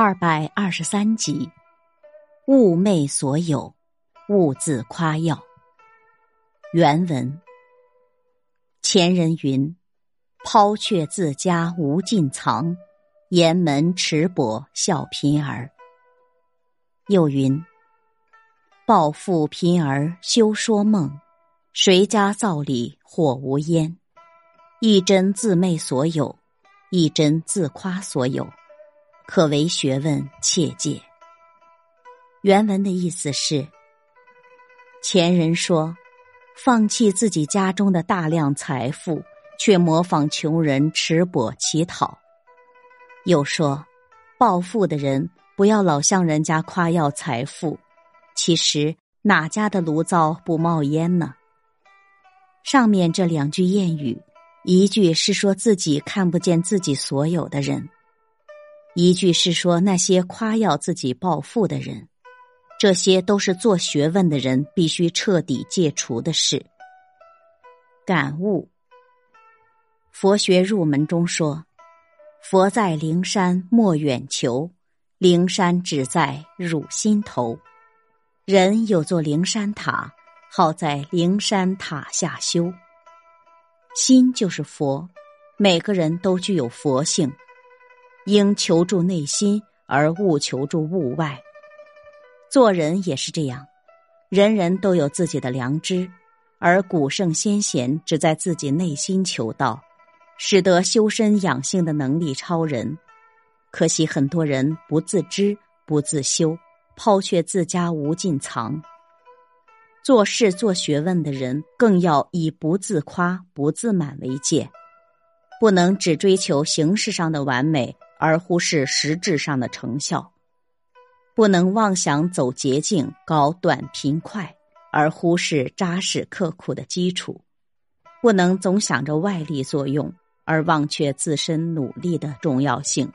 二百二十三集，物昧所有，勿自夸耀。原文：前人云：“抛却自家无尽藏，沿门持帛笑贫儿。”又云：“暴富贫儿休说梦，谁家灶里火无烟？一针自昧所有，一针自夸所有。”可为学问，切戒。原文的意思是：前人说，放弃自己家中的大量财富，却模仿穷人持钵乞讨；又说，暴富的人不要老向人家夸耀财富，其实哪家的炉灶不冒烟呢？上面这两句谚语，一句是说自己看不见自己所有的人。一句是说那些夸耀自己暴富的人，这些都是做学问的人必须彻底戒除的事。感悟：佛学入门中说，佛在灵山莫远求，灵山只在汝心头。人有座灵山塔，好在灵山塔下修。心就是佛，每个人都具有佛性。应求助内心，而勿求助物外。做人也是这样，人人都有自己的良知，而古圣先贤只在自己内心求道，使得修身养性的能力超人。可惜很多人不自知、不自修，抛却自家无尽藏。做事做学问的人，更要以不自夸、不自满为戒，不能只追求形式上的完美。而忽视实质上的成效，不能妄想走捷径、搞短平快，而忽视扎实刻苦的基础；不能总想着外力作用，而忘却自身努力的重要性。